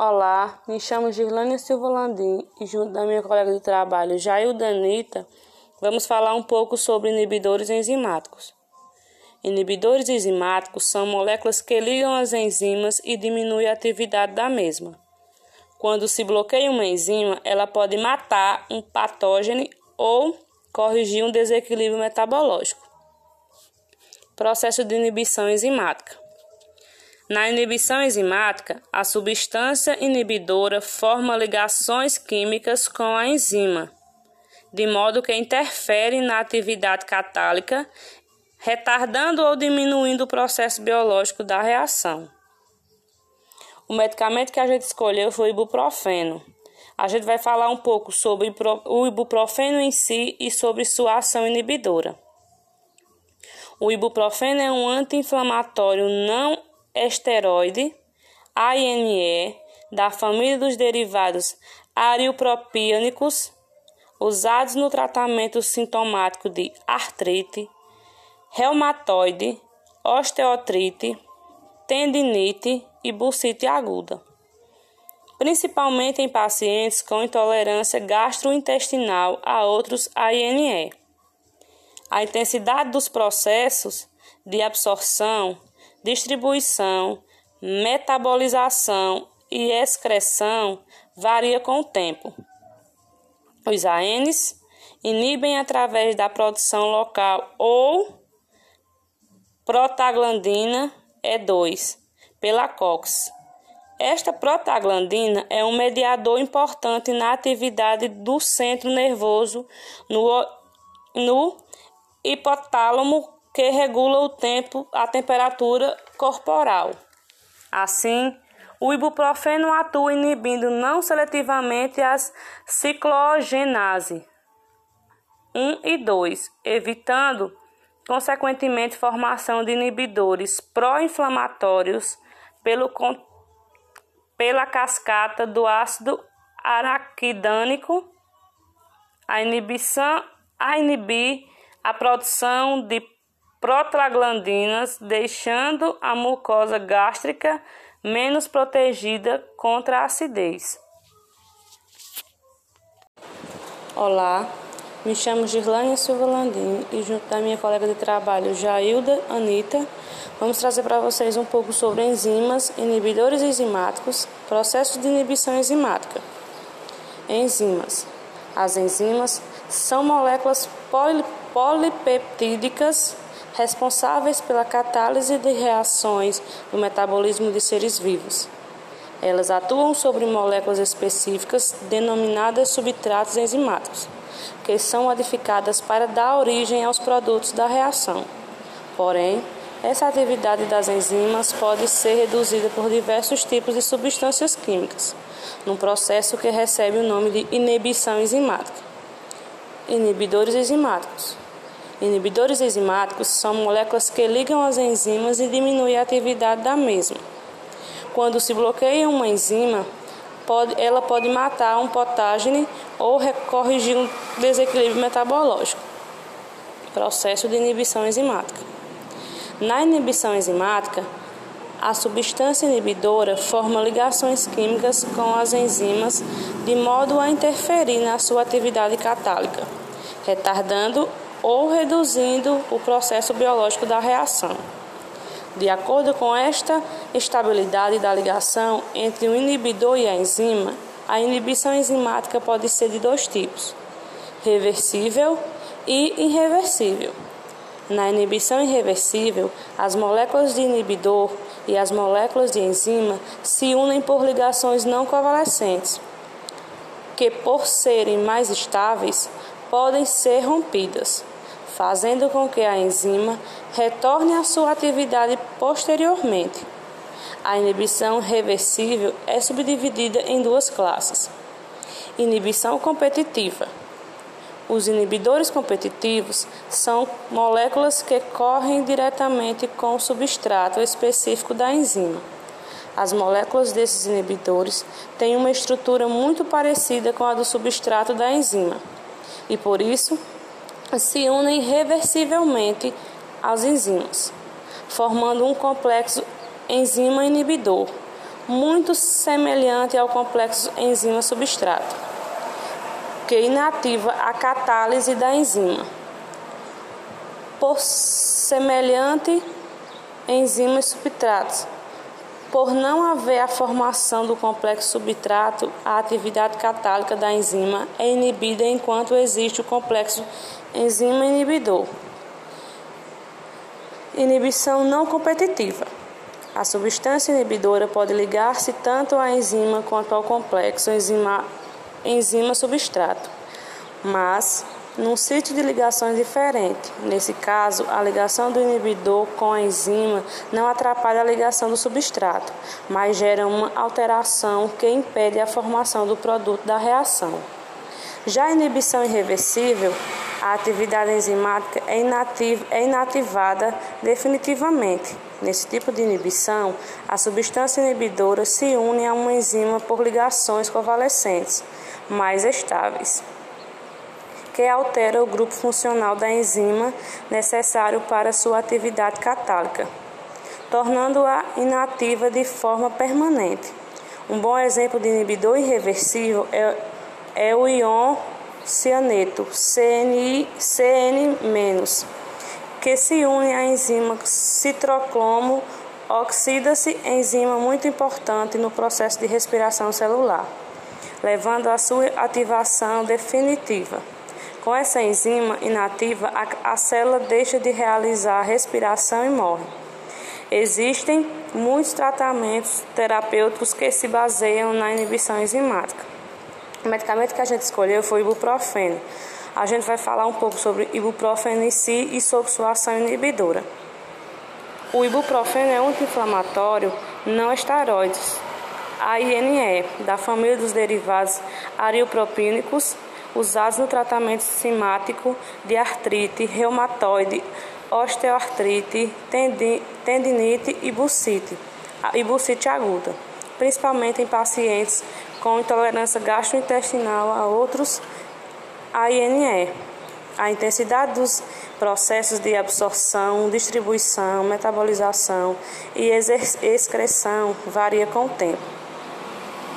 Olá, me chamo Girlânia Silva Landim e junto da minha colega de trabalho Jail Danita, vamos falar um pouco sobre inibidores enzimáticos. Inibidores enzimáticos são moléculas que ligam as enzimas e diminuem a atividade da mesma. Quando se bloqueia uma enzima, ela pode matar um patógeno ou corrigir um desequilíbrio metabológico. Processo de inibição enzimática. Na inibição enzimática, a substância inibidora forma ligações químicas com a enzima, de modo que interfere na atividade catálica, retardando ou diminuindo o processo biológico da reação. O medicamento que a gente escolheu foi o ibuprofeno. A gente vai falar um pouco sobre o ibuprofeno em si e sobre sua ação inibidora. O ibuprofeno é um anti-inflamatório não esteroide, ANE, da família dos derivados ariopropíanicos, usados no tratamento sintomático de artrite, reumatoide, osteotrite, tendinite e bursite aguda, principalmente em pacientes com intolerância gastrointestinal a outros ANE. A intensidade dos processos de absorção distribuição, metabolização e excreção varia com o tempo. Os ANs inibem através da produção local ou protaglandina E2 pela COX. Esta protaglandina é um mediador importante na atividade do centro nervoso no, no hipotálamo que regula o tempo, a temperatura corporal. Assim, o ibuprofeno atua inibindo não seletivamente as ciclogenase 1 e 2, evitando, consequentemente, formação de inibidores pró-inflamatórios pelo, pela cascata do ácido araquidânico, a inibição a inibir a produção de protraglandinas, deixando a mucosa gástrica menos protegida contra a acidez. Olá, me chamo Girlânia Silva Landim e junto da minha colega de trabalho Jailda Anita, vamos trazer para vocês um pouco sobre enzimas, inibidores enzimáticos, processos de inibição enzimática. Enzimas. As enzimas são moléculas polipeptídicas responsáveis pela catálise de reações no metabolismo de seres vivos. Elas atuam sobre moléculas específicas denominadas substratos enzimáticos, que são modificadas para dar origem aos produtos da reação. Porém, essa atividade das enzimas pode ser reduzida por diversos tipos de substâncias químicas, num processo que recebe o nome de inibição enzimática. Inibidores enzimáticos Inibidores enzimáticos são moléculas que ligam as enzimas e diminuem a atividade da mesma. Quando se bloqueia uma enzima, pode, ela pode matar um patógeno ou corrigir um desequilíbrio metabológico. Processo de inibição enzimática. Na inibição enzimática, a substância inibidora forma ligações químicas com as enzimas de modo a interferir na sua atividade catálica, retardando ou reduzindo o processo biológico da reação. De acordo com esta estabilidade da ligação entre o inibidor e a enzima, a inibição enzimática pode ser de dois tipos: reversível e irreversível. Na inibição irreversível, as moléculas de inibidor e as moléculas de enzima se unem por ligações não covalescentes, que, por serem mais estáveis, podem ser rompidas, fazendo com que a enzima retorne à sua atividade posteriormente. A inibição reversível é subdividida em duas classes: inibição competitiva. Os inibidores competitivos são moléculas que correm diretamente com o substrato específico da enzima. As moléculas desses inibidores têm uma estrutura muito parecida com a do substrato da enzima e por isso se unem reversivelmente às enzimas, formando um complexo enzima inibidor, muito semelhante ao complexo enzima-substrato, que inativa a catálise da enzima. Por semelhante enzimas substratos, por não haver a formação do complexo substrato, a atividade catálica da enzima é inibida enquanto existe o complexo enzima inibidor. Inibição não competitiva. A substância inibidora pode ligar-se tanto à enzima quanto ao complexo enzima, enzima substrato, mas num sítio de ligações diferente. Nesse caso, a ligação do inibidor com a enzima não atrapalha a ligação do substrato, mas gera uma alteração que impede a formação do produto da reação. Já a inibição irreversível, a atividade enzimática é, inativ é inativada definitivamente. Nesse tipo de inibição, a substância inibidora se une a uma enzima por ligações convalescentes mais estáveis que altera o grupo funcional da enzima necessário para sua atividade catálica, tornando-a inativa de forma permanente. Um bom exemplo de inibidor irreversível é, é o íon cianeto, CN, CN-, que se une à enzima citroclomo oxida-se, enzima muito importante no processo de respiração celular, levando à sua ativação definitiva. Com essa enzima inativa, a, a célula deixa de realizar a respiração e morre. Existem muitos tratamentos terapêuticos que se baseiam na inibição enzimática. O medicamento que a gente escolheu foi o ibuprofeno. A gente vai falar um pouco sobre ibuprofeno em si e sobre sua ação inibidora. O ibuprofeno é um anti-inflamatório não esteroides, AINE, da família dos derivados ariopropínicos usados no tratamento simático de artrite reumatoide, osteoartrite, tendinite e bursite, e bursite aguda, principalmente em pacientes com intolerância gastrointestinal a outros AINE. A intensidade dos processos de absorção, distribuição, metabolização e excreção varia com o tempo.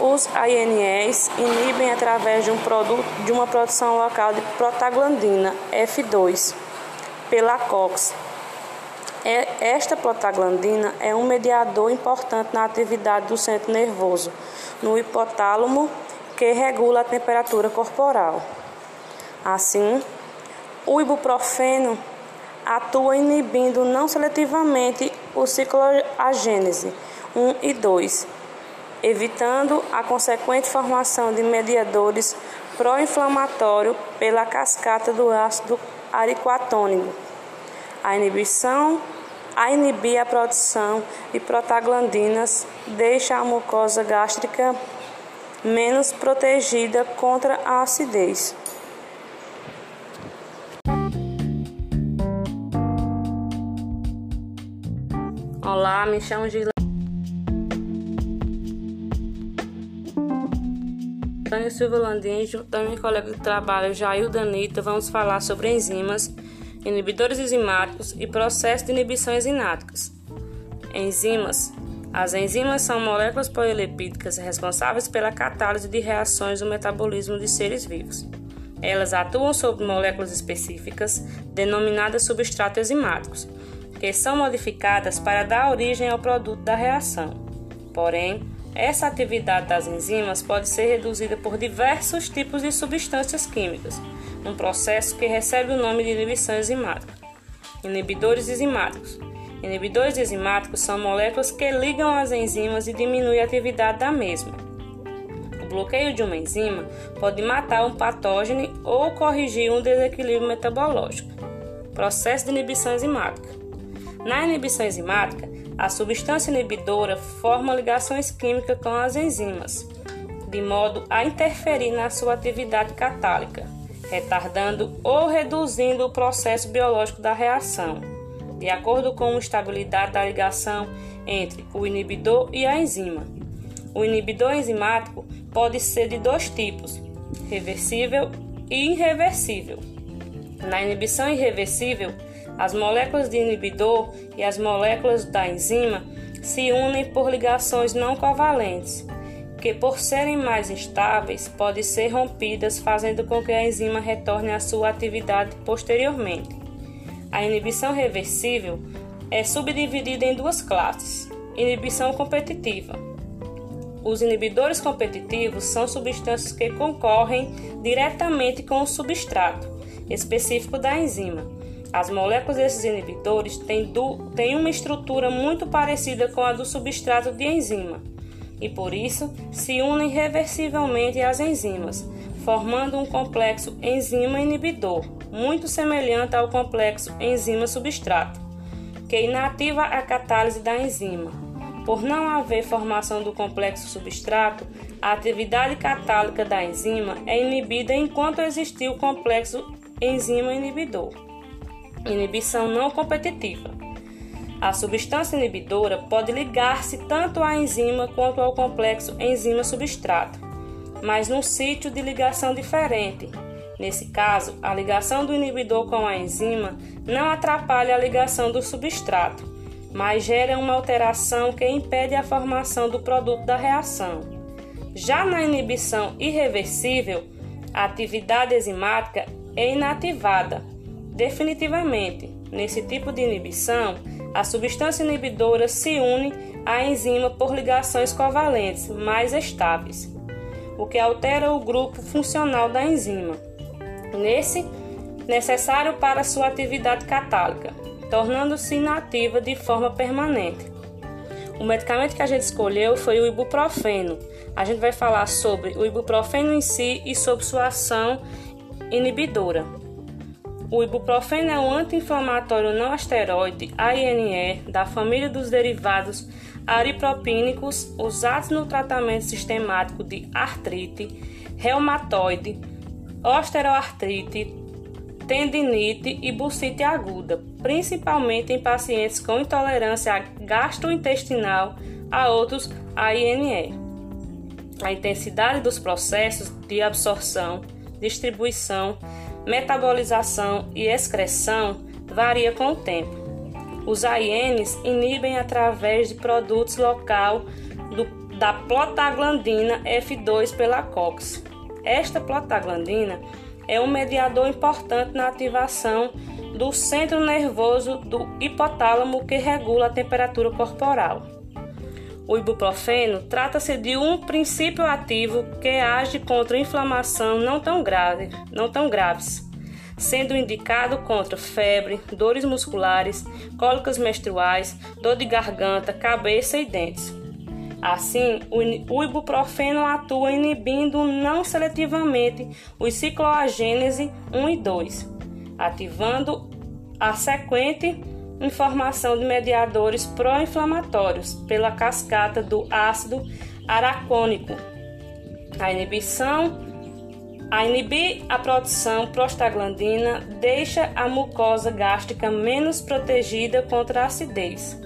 Os ANEs inibem através de, um produto, de uma produção local de protaglandina F2 pela COX. É, esta protaglandina é um mediador importante na atividade do centro nervoso, no hipotálamo, que regula a temperatura corporal. Assim, o ibuprofeno atua inibindo não seletivamente o cicloagênese 1 e 2 evitando a consequente formação de mediadores pró-inflamatórios pela cascata do ácido aricoatônico. A inibição a inibir a produção de protaglandinas deixa a mucosa gástrica menos protegida contra a acidez. Olá, me chamo Gila. Antônio Silva Landim, juntamente com colega de trabalho Jair Danita, vamos falar sobre enzimas, inibidores enzimáticos e processos de inibição enzimáticas. Enzimas. As enzimas são moléculas polilipídicas responsáveis pela catálise de reações do metabolismo de seres vivos. Elas atuam sobre moléculas específicas, denominadas substratos enzimáticos, que são modificadas para dar origem ao produto da reação. Porém, essa atividade das enzimas pode ser reduzida por diversos tipos de substâncias químicas, um processo que recebe o nome de inibição enzimática. Inibidores enzimáticos. Inibidores enzimáticos são moléculas que ligam as enzimas e diminuem a atividade da mesma. O bloqueio de uma enzima pode matar um patógeno ou corrigir um desequilíbrio metabológico. Processo de inibição enzimática. Na inibição enzimática, a substância inibidora forma ligações químicas com as enzimas, de modo a interferir na sua atividade catálica, retardando ou reduzindo o processo biológico da reação, de acordo com a estabilidade da ligação entre o inibidor e a enzima. O inibidor enzimático pode ser de dois tipos: reversível e irreversível. Na inibição irreversível, as moléculas de inibidor e as moléculas da enzima se unem por ligações não covalentes, que por serem mais instáveis podem ser rompidas, fazendo com que a enzima retorne à sua atividade posteriormente. A inibição reversível é subdividida em duas classes: inibição competitiva. Os inibidores competitivos são substâncias que concorrem diretamente com o substrato específico da enzima. As moléculas desses inibidores têm, têm uma estrutura muito parecida com a do substrato de enzima e, por isso, se unem reversivelmente às enzimas, formando um complexo enzima-inibidor, muito semelhante ao complexo enzima-substrato, que inativa a catálise da enzima. Por não haver formação do complexo substrato, a atividade catálica da enzima é inibida enquanto existir o complexo enzima-inibidor. Inibição não competitiva. A substância inibidora pode ligar-se tanto à enzima quanto ao complexo enzima-substrato mas num sítio de ligação diferente. Nesse caso, a ligação do inibidor com a enzima não atrapalha a ligação do substrato, mas gera uma alteração que impede a formação do produto da reação. Já na inibição irreversível, a atividade enzimática é inativada definitivamente. Nesse tipo de inibição, a substância inibidora se une à enzima por ligações covalentes mais estáveis o que altera o grupo funcional da enzima, nesse necessário para sua atividade catálica, tornando-se inativa de forma permanente. O medicamento que a gente escolheu foi o ibuprofeno. A gente vai falar sobre o ibuprofeno em si e sobre sua ação inibidora. O ibuprofeno é um anti-inflamatório não esteroide ANE da família dos derivados aripropínicos usados no tratamento sistemático de artrite, reumatoide, osteoartrite, tendinite e bursite aguda, principalmente em pacientes com intolerância gastrointestinal a outros AINE. A intensidade dos processos de absorção, distribuição, metabolização e excreção varia com o tempo. Os AINs inibem através de produtos local do, da plotaglandina F2 pela COX. Esta plotaglandina é um mediador importante na ativação do centro nervoso do hipotálamo que regula a temperatura corporal. O ibuprofeno trata-se de um princípio ativo que age contra inflamação não tão, grave, não tão graves sendo indicado contra febre, dores musculares, cólicas menstruais, dor de garganta, cabeça e dentes. Assim, o ibuprofeno atua inibindo não seletivamente os cicloagênese 1 e 2, ativando a sequente informação de mediadores pró-inflamatórios pela cascata do ácido aracônico. A inibição a inibir a produção prostaglandina deixa a mucosa gástrica menos protegida contra a acidez.